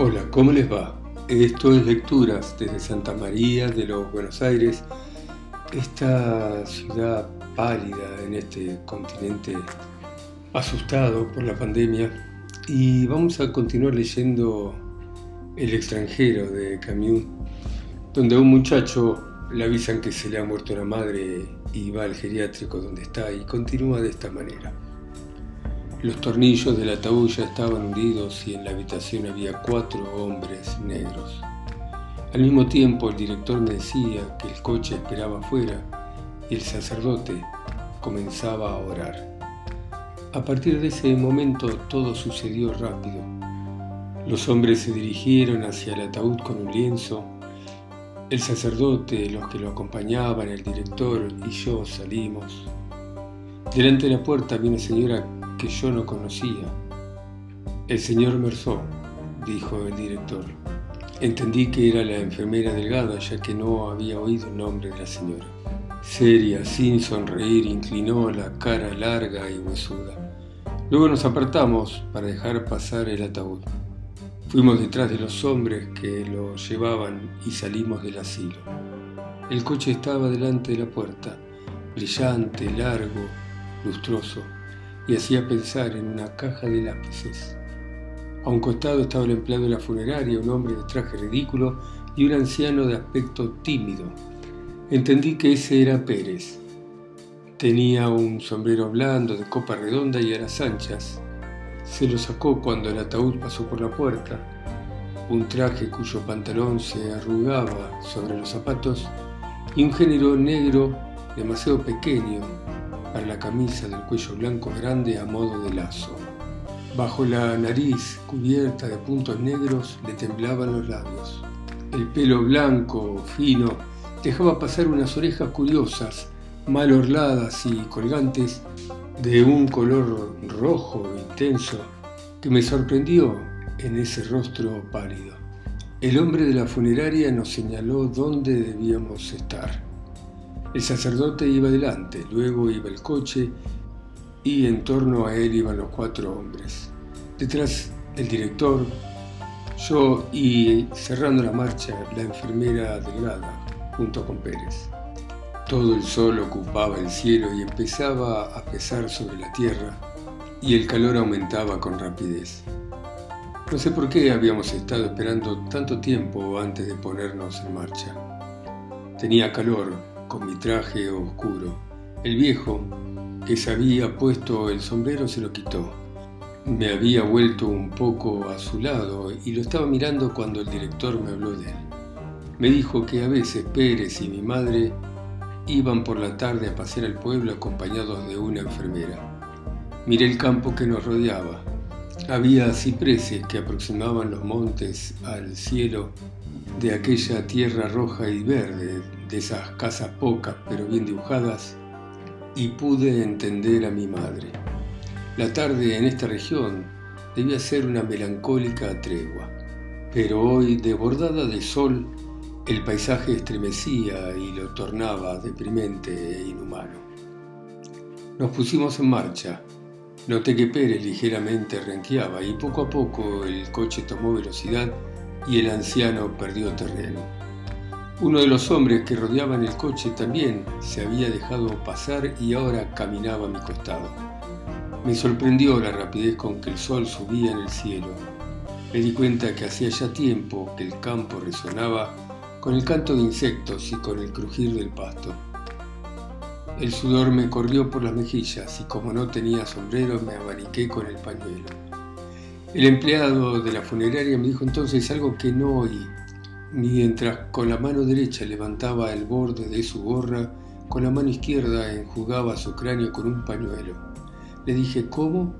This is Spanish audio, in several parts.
Hola, ¿cómo les va? Esto es Lecturas desde Santa María de los Buenos Aires, esta ciudad pálida en este continente asustado por la pandemia. Y vamos a continuar leyendo El extranjero de Camus, donde a un muchacho le avisan que se le ha muerto la madre y va al geriátrico donde está y continúa de esta manera. Los tornillos del ataúd ya estaban hundidos y en la habitación había cuatro hombres negros. Al mismo tiempo el director me decía que el coche esperaba afuera y el sacerdote comenzaba a orar. A partir de ese momento todo sucedió rápido. Los hombres se dirigieron hacia el ataúd con un lienzo. El sacerdote, los que lo acompañaban, el director y yo salimos. Delante de la puerta una señora que yo no conocía. El señor Merzó, dijo el director. Entendí que era la enfermera delgada, ya que no había oído el nombre de la señora. Seria, sin sonreír, inclinó la cara larga y huesuda. Luego nos apartamos para dejar pasar el ataúd. Fuimos detrás de los hombres que lo llevaban y salimos del asilo. El coche estaba delante de la puerta, brillante, largo, lustroso y hacía pensar en una caja de lápices. A un costado estaba el empleado de la funeraria, un hombre de traje ridículo y un anciano de aspecto tímido. Entendí que ese era Pérez. Tenía un sombrero blando de copa redonda y alas anchas. Se lo sacó cuando el ataúd pasó por la puerta. Un traje cuyo pantalón se arrugaba sobre los zapatos y un género negro demasiado pequeño para la camisa del cuello blanco grande a modo de lazo. Bajo la nariz cubierta de puntos negros le temblaban los labios. El pelo blanco, fino, dejaba pasar unas orejas curiosas, mal orladas y colgantes, de un color rojo intenso que me sorprendió en ese rostro pálido. El hombre de la funeraria nos señaló dónde debíamos estar. El sacerdote iba delante, luego iba el coche y en torno a él iban los cuatro hombres. Detrás el director, yo y cerrando la marcha la enfermera delgada junto con Pérez. Todo el sol ocupaba el cielo y empezaba a pesar sobre la tierra y el calor aumentaba con rapidez. No sé por qué habíamos estado esperando tanto tiempo antes de ponernos en marcha. Tenía calor, con mi traje oscuro. El viejo, que se había puesto el sombrero, se lo quitó. Me había vuelto un poco a su lado y lo estaba mirando cuando el director me habló de él. Me dijo que a veces Pérez y mi madre iban por la tarde a pasear al pueblo acompañados de una enfermera. Miré el campo que nos rodeaba. Había cipreses que aproximaban los montes al cielo de aquella tierra roja y verde de esas casas pocas pero bien dibujadas y pude entender a mi madre. La tarde en esta región debía ser una melancólica tregua, pero hoy, desbordada de sol, el paisaje estremecía y lo tornaba deprimente e inhumano. Nos pusimos en marcha. Noté que Pérez ligeramente renqueaba y poco a poco el coche tomó velocidad y el anciano perdió terreno. Uno de los hombres que rodeaban el coche también se había dejado pasar y ahora caminaba a mi costado. Me sorprendió la rapidez con que el sol subía en el cielo. Me di cuenta que hacía ya tiempo que el campo resonaba con el canto de insectos y con el crujir del pasto. El sudor me corrió por las mejillas y como no tenía sombrero me abaniqué con el pañuelo. El empleado de la funeraria me dijo entonces algo que no oí Mientras con la mano derecha levantaba el borde de su gorra, con la mano izquierda enjugaba su cráneo con un pañuelo. Le dije, ¿cómo?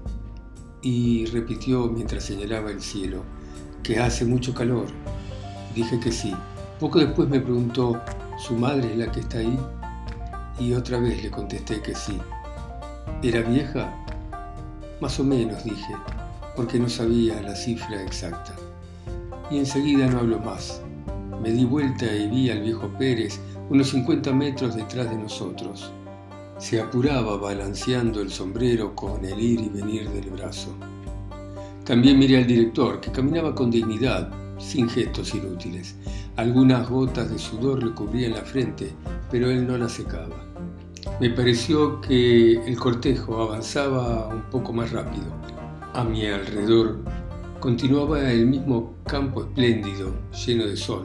Y repitió mientras señalaba el cielo, que hace mucho calor. Dije que sí. Poco después me preguntó, ¿su madre es la que está ahí? Y otra vez le contesté que sí. ¿Era vieja? Más o menos, dije, porque no sabía la cifra exacta. Y enseguida no habló más. Me di vuelta y vi al viejo Pérez unos 50 metros detrás de nosotros. Se apuraba balanceando el sombrero con el ir y venir del brazo. También miré al director, que caminaba con dignidad, sin gestos inútiles. Algunas gotas de sudor le cubrían la frente, pero él no la secaba. Me pareció que el cortejo avanzaba un poco más rápido. A mi alrededor continuaba el mismo campo espléndido, lleno de sol.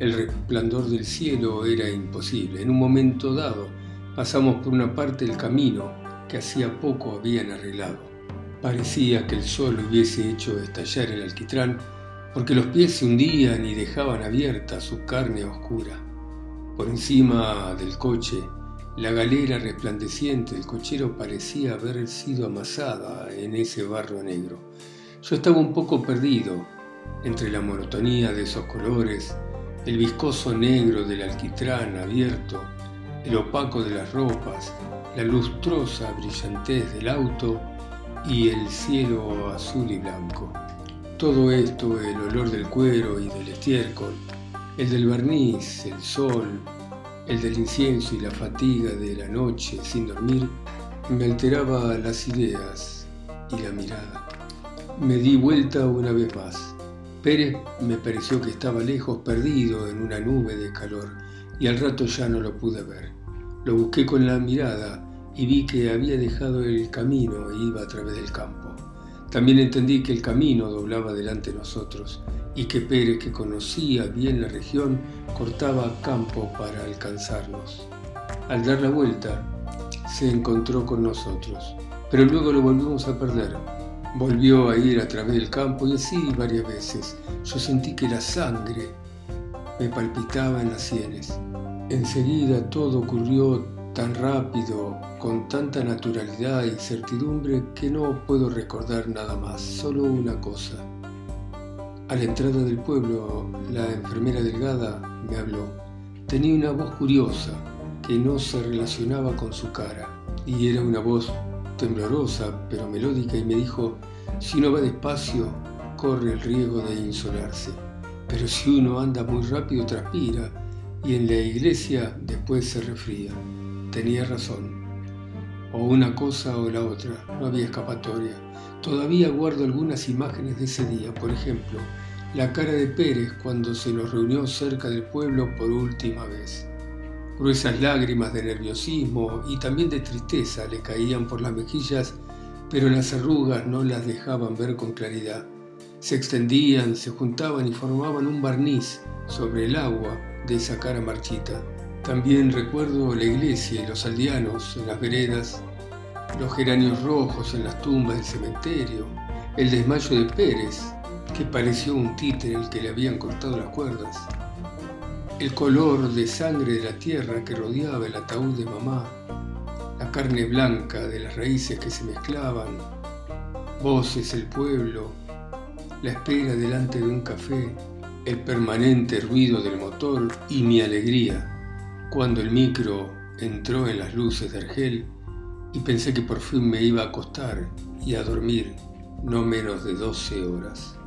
El resplandor del cielo era imposible. En un momento dado pasamos por una parte del camino que hacía poco habían arreglado. Parecía que el sol hubiese hecho estallar el alquitrán porque los pies se hundían y dejaban abierta su carne oscura. Por encima del coche, la galera resplandeciente del cochero parecía haber sido amasada en ese barro negro. Yo estaba un poco perdido entre la monotonía de esos colores, el viscoso negro del alquitrán abierto, el opaco de las ropas, la lustrosa brillantez del auto y el cielo azul y blanco. Todo esto, el olor del cuero y del estiércol, el del barniz, el sol, el del incienso y la fatiga de la noche sin dormir, me alteraba las ideas y la mirada. Me di vuelta una vez más. Pérez me pareció que estaba lejos, perdido en una nube de calor, y al rato ya no lo pude ver. Lo busqué con la mirada y vi que había dejado el camino e iba a través del campo. También entendí que el camino doblaba delante de nosotros y que Pérez, que conocía bien la región, cortaba campo para alcanzarnos. Al dar la vuelta, se encontró con nosotros, pero luego lo volvimos a perder. Volvió a ir a través del campo y así varias veces. Yo sentí que la sangre me palpitaba en las sienes. Enseguida todo ocurrió tan rápido, con tanta naturalidad y certidumbre que no puedo recordar nada más, solo una cosa. A la entrada del pueblo, la enfermera delgada me habló. Tenía una voz curiosa que no se relacionaba con su cara y era una voz temblorosa pero melódica y me dijo, si uno va despacio, corre el riesgo de insolarse, pero si uno anda muy rápido transpira y en la iglesia después se refría. Tenía razón. O una cosa o la otra, no había escapatoria. Todavía guardo algunas imágenes de ese día, por ejemplo, la cara de Pérez cuando se nos reunió cerca del pueblo por última vez. Gruesas lágrimas de nerviosismo y también de tristeza le caían por las mejillas, pero las arrugas no las dejaban ver con claridad. Se extendían, se juntaban y formaban un barniz sobre el agua de esa cara marchita. También recuerdo la iglesia y los aldeanos en las veredas, los geranios rojos en las tumbas del cementerio, el desmayo de Pérez, que pareció un títere el que le habían cortado las cuerdas, el color de sangre de la tierra que rodeaba el ataúd de mamá, la carne blanca de las raíces que se mezclaban, voces, el pueblo, la espera delante de un café, el permanente ruido del motor y mi alegría cuando el micro entró en las luces de Argel y pensé que por fin me iba a acostar y a dormir no menos de 12 horas.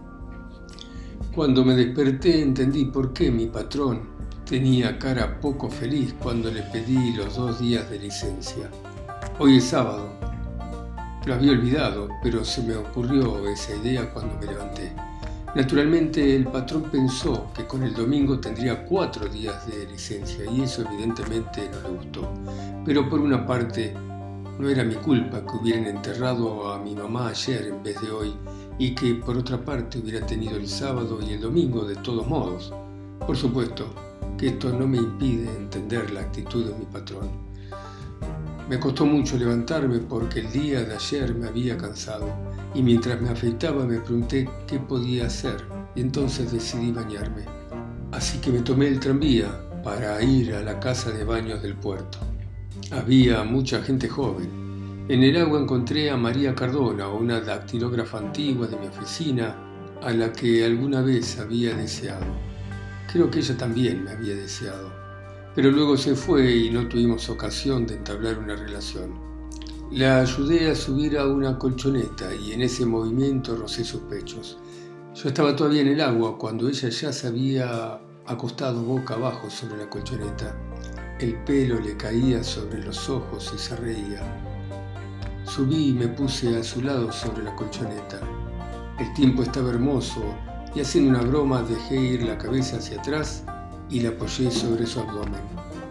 Cuando me desperté entendí por qué mi patrón tenía cara poco feliz cuando le pedí los dos días de licencia. Hoy es sábado. Lo había olvidado, pero se me ocurrió esa idea cuando me levanté. Naturalmente el patrón pensó que con el domingo tendría cuatro días de licencia y eso evidentemente no le gustó. Pero por una parte, no era mi culpa que hubieran enterrado a mi mamá ayer en vez de hoy y que por otra parte hubiera tenido el sábado y el domingo de todos modos. Por supuesto que esto no me impide entender la actitud de mi patrón. Me costó mucho levantarme porque el día de ayer me había cansado y mientras me afeitaba me pregunté qué podía hacer y entonces decidí bañarme. Así que me tomé el tranvía para ir a la casa de baños del puerto. Había mucha gente joven. En el agua encontré a María Cardona, una dactilógrafa antigua de mi oficina, a la que alguna vez había deseado. Creo que ella también me había deseado, pero luego se fue y no tuvimos ocasión de entablar una relación. La ayudé a subir a una colchoneta y en ese movimiento rocé sus pechos. Yo estaba todavía en el agua cuando ella ya se había acostado boca abajo sobre la colchoneta. El pelo le caía sobre los ojos y se reía. Subí y me puse a su lado sobre la colchoneta. El tiempo estaba hermoso y haciendo una broma dejé ir la cabeza hacia atrás y la apoyé sobre su abdomen.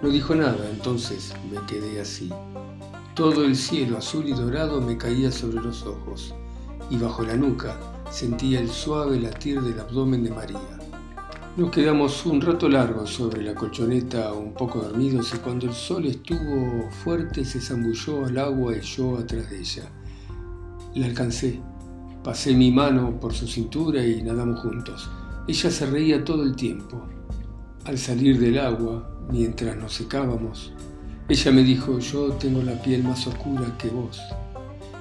No dijo nada, entonces me quedé así. Todo el cielo azul y dorado me caía sobre los ojos y bajo la nuca sentía el suave latir del abdomen de María. Nos quedamos un rato largo sobre la colchoneta un poco dormidos y cuando el sol estuvo fuerte se zambulló al agua y yo atrás de ella. La alcancé, pasé mi mano por su cintura y nadamos juntos. Ella se reía todo el tiempo. Al salir del agua, mientras nos secábamos, ella me dijo, yo tengo la piel más oscura que vos.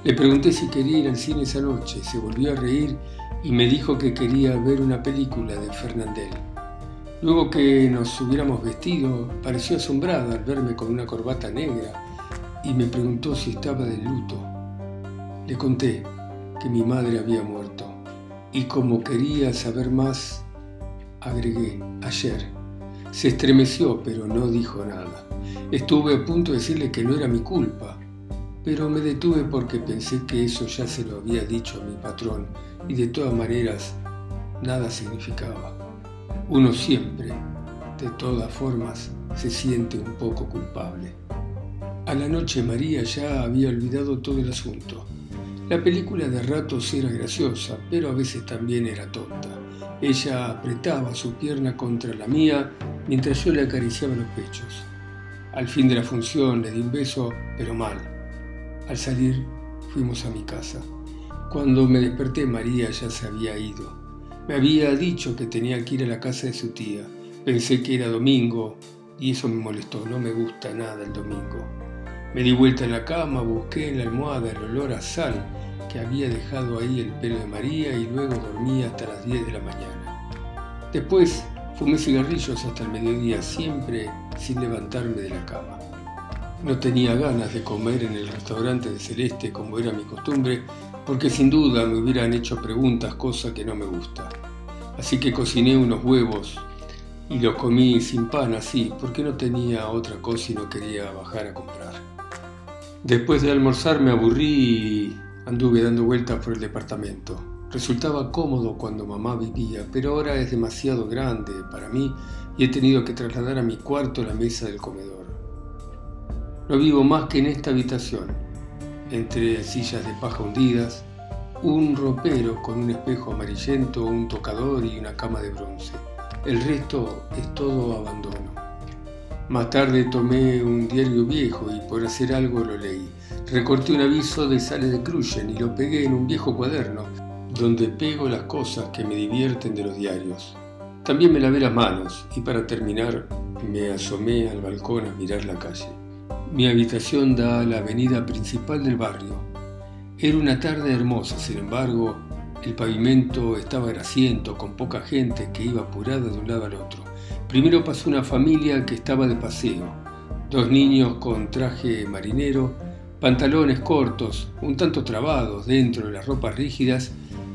Le pregunté si quería ir al cine esa noche, se volvió a reír y me dijo que quería ver una película de Fernandel. Luego que nos hubiéramos vestido, pareció asombrada al verme con una corbata negra y me preguntó si estaba de luto. Le conté que mi madre había muerto y como quería saber más, agregué, ayer. Se estremeció, pero no dijo nada. Estuve a punto de decirle que no era mi culpa, pero me detuve porque pensé que eso ya se lo había dicho a mi patrón y de todas maneras nada significaba. Uno siempre, de todas formas, se siente un poco culpable. A la noche María ya había olvidado todo el asunto. La película de ratos era graciosa, pero a veces también era tonta. Ella apretaba su pierna contra la mía mientras yo le acariciaba los pechos. Al fin de la función le di un beso, pero mal. Al salir fuimos a mi casa. Cuando me desperté María ya se había ido. Me había dicho que tenía que ir a la casa de su tía. Pensé que era domingo y eso me molestó. No me gusta nada el domingo. Me di vuelta en la cama, busqué en la almohada el olor a sal que había dejado ahí el pelo de María y luego dormí hasta las 10 de la mañana. Después fumé cigarrillos hasta el mediodía, siempre sin levantarme de la cama. No tenía ganas de comer en el restaurante de Celeste como era mi costumbre, porque sin duda me hubieran hecho preguntas, cosa que no me gusta. Así que cociné unos huevos y los comí sin pan así, porque no tenía otra cosa y no quería bajar a comprar. Después de almorzar me aburrí y anduve dando vueltas por el departamento. Resultaba cómodo cuando mamá vivía, pero ahora es demasiado grande para mí y he tenido que trasladar a mi cuarto la mesa del comedor. No vivo más que en esta habitación, entre sillas de paja hundidas, un ropero con un espejo amarillento, un tocador y una cama de bronce. El resto es todo abandono. Más tarde tomé un diario viejo y por hacer algo lo leí. Recorté un aviso de Sales de Crujen y lo pegué en un viejo cuaderno donde pego las cosas que me divierten de los diarios. También me lavé las manos y para terminar me asomé al balcón a mirar la calle. Mi habitación da a la avenida principal del barrio. Era una tarde hermosa, sin embargo, el pavimento estaba grasiento, con poca gente que iba apurada de un lado al otro. Primero pasó una familia que estaba de paseo, dos niños con traje marinero, pantalones cortos, un tanto trabados dentro de las ropas rígidas,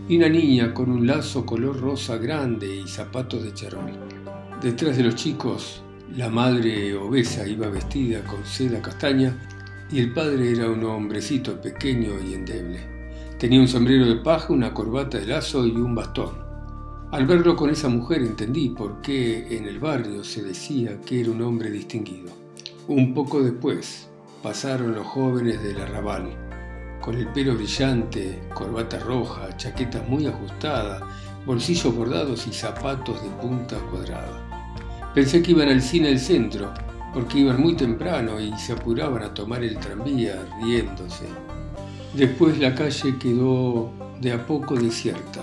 y una niña con un lazo color rosa grande y zapatos de charol. Detrás de los chicos, la madre obesa iba vestida con seda castaña y el padre era un hombrecito pequeño y endeble. Tenía un sombrero de paja, una corbata de lazo y un bastón. Al verlo con esa mujer entendí por qué en el barrio se decía que era un hombre distinguido. Un poco después pasaron los jóvenes del arrabal con el pelo brillante, corbata roja, chaqueta muy ajustada, bolsillos bordados y zapatos de punta cuadrada. Pensé que iban al cine del centro, porque iban muy temprano y se apuraban a tomar el tranvía riéndose. Después la calle quedó de a poco desierta,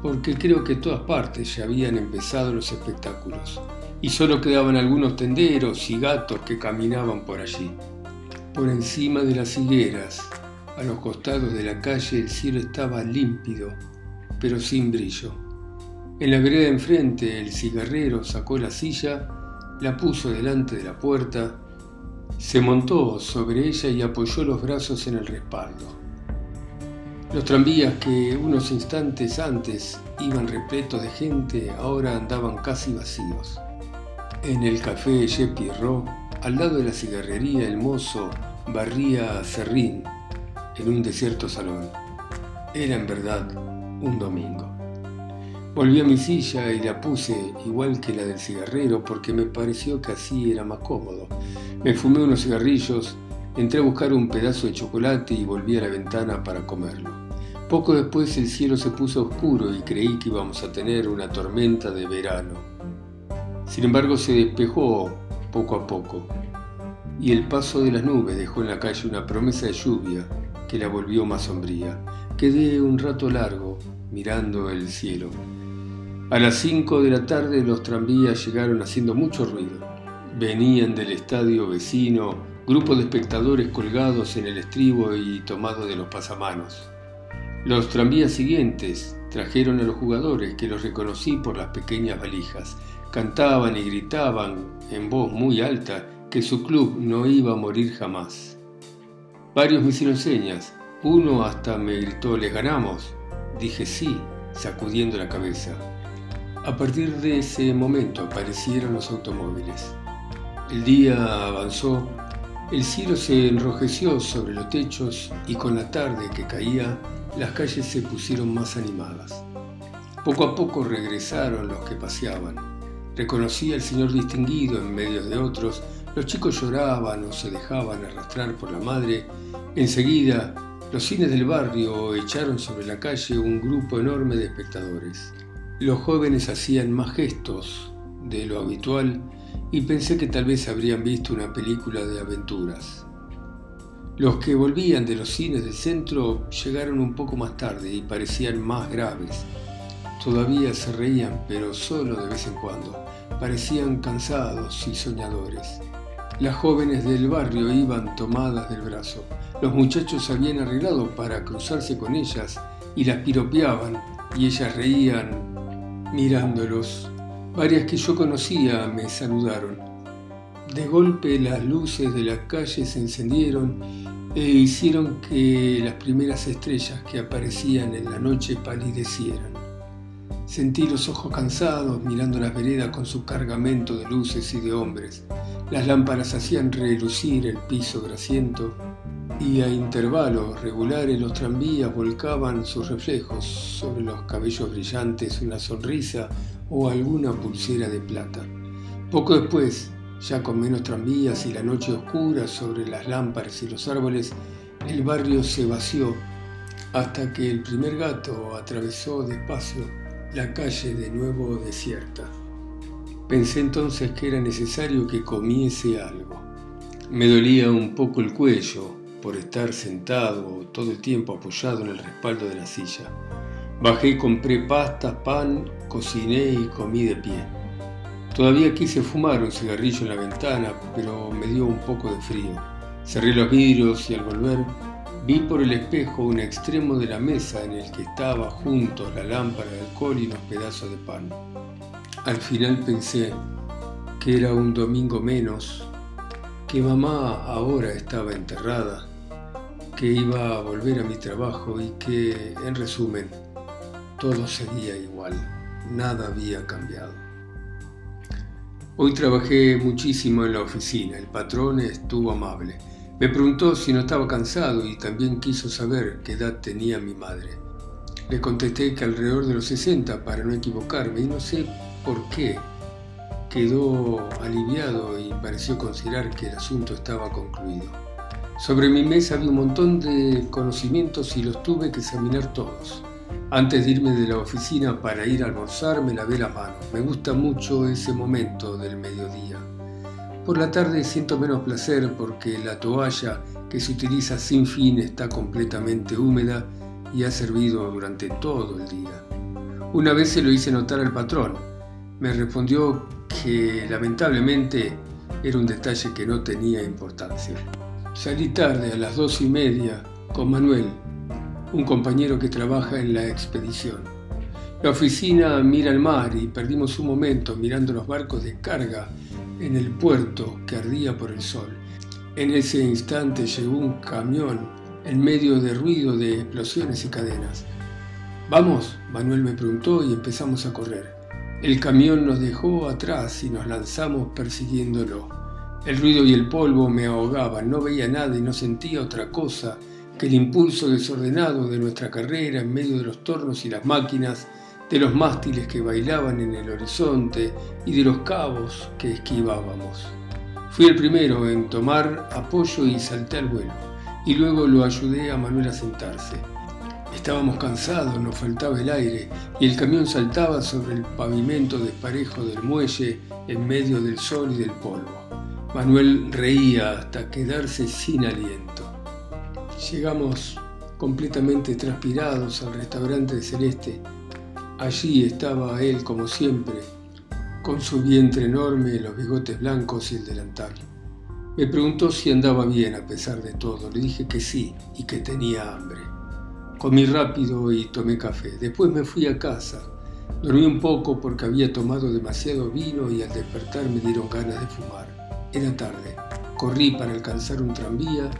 porque creo que todas partes ya habían empezado los espectáculos, y solo quedaban algunos tenderos y gatos que caminaban por allí. Por encima de las higueras, a los costados de la calle el cielo estaba límpido, pero sin brillo. En la vereda enfrente el cigarrero sacó la silla, la puso delante de la puerta, se montó sobre ella y apoyó los brazos en el respaldo. Los tranvías que unos instantes antes iban repletos de gente ahora andaban casi vacíos. En el café Ro, al lado de la cigarrería, el mozo barría serrín en un desierto salón. Era en verdad un domingo. Volví a mi silla y la puse igual que la del cigarrero porque me pareció que así era más cómodo. Me fumé unos cigarrillos, entré a buscar un pedazo de chocolate y volví a la ventana para comerlo. Poco después el cielo se puso oscuro y creí que íbamos a tener una tormenta de verano. Sin embargo se despejó poco a poco y el paso de las nubes dejó en la calle una promesa de lluvia que la volvió más sombría. Quedé un rato largo mirando el cielo. A las 5 de la tarde los tranvías llegaron haciendo mucho ruido. Venían del estadio vecino, grupo de espectadores colgados en el estribo y tomados de los pasamanos. Los tranvías siguientes trajeron a los jugadores que los reconocí por las pequeñas valijas. Cantaban y gritaban en voz muy alta que su club no iba a morir jamás. Varios me señas, uno hasta me gritó, ¿les ganamos? Dije sí, sacudiendo la cabeza. A partir de ese momento aparecieron los automóviles. El día avanzó, el cielo se enrojeció sobre los techos y con la tarde que caía, las calles se pusieron más animadas. Poco a poco regresaron los que paseaban. Reconocí al señor distinguido en medio de otros, los chicos lloraban o se dejaban arrastrar por la madre. Enseguida, los cines del barrio echaron sobre la calle un grupo enorme de espectadores. Los jóvenes hacían más gestos de lo habitual y pensé que tal vez habrían visto una película de aventuras. Los que volvían de los cines del centro llegaron un poco más tarde y parecían más graves. Todavía se reían, pero solo de vez en cuando. Parecían cansados y soñadores. Las jóvenes del barrio iban tomadas del brazo. Los muchachos habían arreglado para cruzarse con ellas y las piropeaban y ellas reían mirándolos. Varias que yo conocía me saludaron. De golpe las luces de la calle se encendieron e hicieron que las primeras estrellas que aparecían en la noche palidecieran. Sentí los ojos cansados mirando las veredas con su cargamento de luces y de hombres. Las lámparas hacían relucir el piso grasiento y a intervalos regulares los tranvías volcaban sus reflejos sobre los cabellos brillantes, una sonrisa o alguna pulsera de plata. Poco después, ya con menos tranvías y la noche oscura sobre las lámparas y los árboles, el barrio se vació hasta que el primer gato atravesó despacio la calle de nuevo desierta. Pensé entonces que era necesario que comiese algo. Me dolía un poco el cuello, por estar sentado todo el tiempo apoyado en el respaldo de la silla. Bajé y compré pasta, pan, cociné y comí de pie. Todavía quise fumar un cigarrillo en la ventana, pero me dio un poco de frío. Cerré los vidrios y al volver vi por el espejo un extremo de la mesa en el que estaba juntos la lámpara de alcohol y unos pedazos de pan. Al final pensé que era un domingo menos, que mamá ahora estaba enterrada que iba a volver a mi trabajo y que, en resumen, todo seguía igual, nada había cambiado. Hoy trabajé muchísimo en la oficina, el patrón estuvo amable. Me preguntó si no estaba cansado y también quiso saber qué edad tenía mi madre. Le contesté que alrededor de los 60 para no equivocarme y no sé por qué. Quedó aliviado y pareció considerar que el asunto estaba concluido. Sobre mi mesa había un montón de conocimientos y los tuve que examinar todos. Antes de irme de la oficina para ir a almorzar me lavé la mano. Me gusta mucho ese momento del mediodía. Por la tarde siento menos placer porque la toalla que se utiliza sin fin está completamente húmeda y ha servido durante todo el día. Una vez se lo hice notar al patrón. Me respondió que lamentablemente era un detalle que no tenía importancia. Salí tarde, a las dos y media, con Manuel, un compañero que trabaja en la expedición. La oficina mira al mar y perdimos un momento mirando los barcos de carga en el puerto que ardía por el sol. En ese instante llegó un camión en medio de ruido de explosiones y cadenas. ¿Vamos? Manuel me preguntó y empezamos a correr. El camión nos dejó atrás y nos lanzamos persiguiéndolo. El ruido y el polvo me ahogaban, no veía nada y no sentía otra cosa que el impulso desordenado de nuestra carrera en medio de los tornos y las máquinas, de los mástiles que bailaban en el horizonte y de los cabos que esquivábamos. Fui el primero en tomar apoyo y salté al vuelo, y luego lo ayudé a Manuel a sentarse. Estábamos cansados, nos faltaba el aire, y el camión saltaba sobre el pavimento desparejo del muelle en medio del sol y del polvo. Manuel reía hasta quedarse sin aliento. Llegamos completamente transpirados al restaurante de Celeste. Allí estaba él, como siempre, con su vientre enorme, los bigotes blancos y el delantal. Me preguntó si andaba bien a pesar de todo. Le dije que sí y que tenía hambre. Comí rápido y tomé café. Después me fui a casa. Dormí un poco porque había tomado demasiado vino y al despertar me dieron ganas de fumar. Era tarde. Corrí para alcanzar un tranvía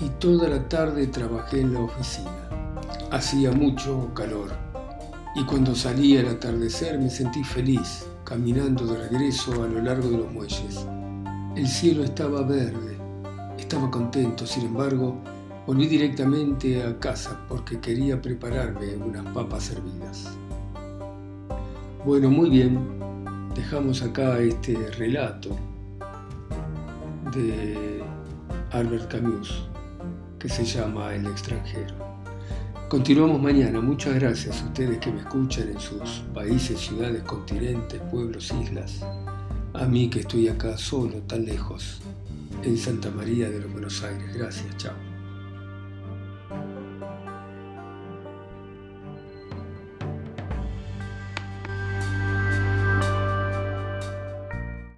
y toda la tarde trabajé en la oficina. Hacía mucho calor y cuando salí al atardecer me sentí feliz caminando de regreso a lo largo de los muelles. El cielo estaba verde, estaba contento, sin embargo, volví directamente a casa porque quería prepararme unas papas hervidas. Bueno, muy bien, dejamos acá este relato de Albert Camus que se llama El extranjero. Continuamos mañana. Muchas gracias a ustedes que me escuchan en sus países, ciudades, continentes, pueblos, islas. A mí que estoy acá solo, tan lejos, en Santa María de los Buenos Aires. Gracias, chao.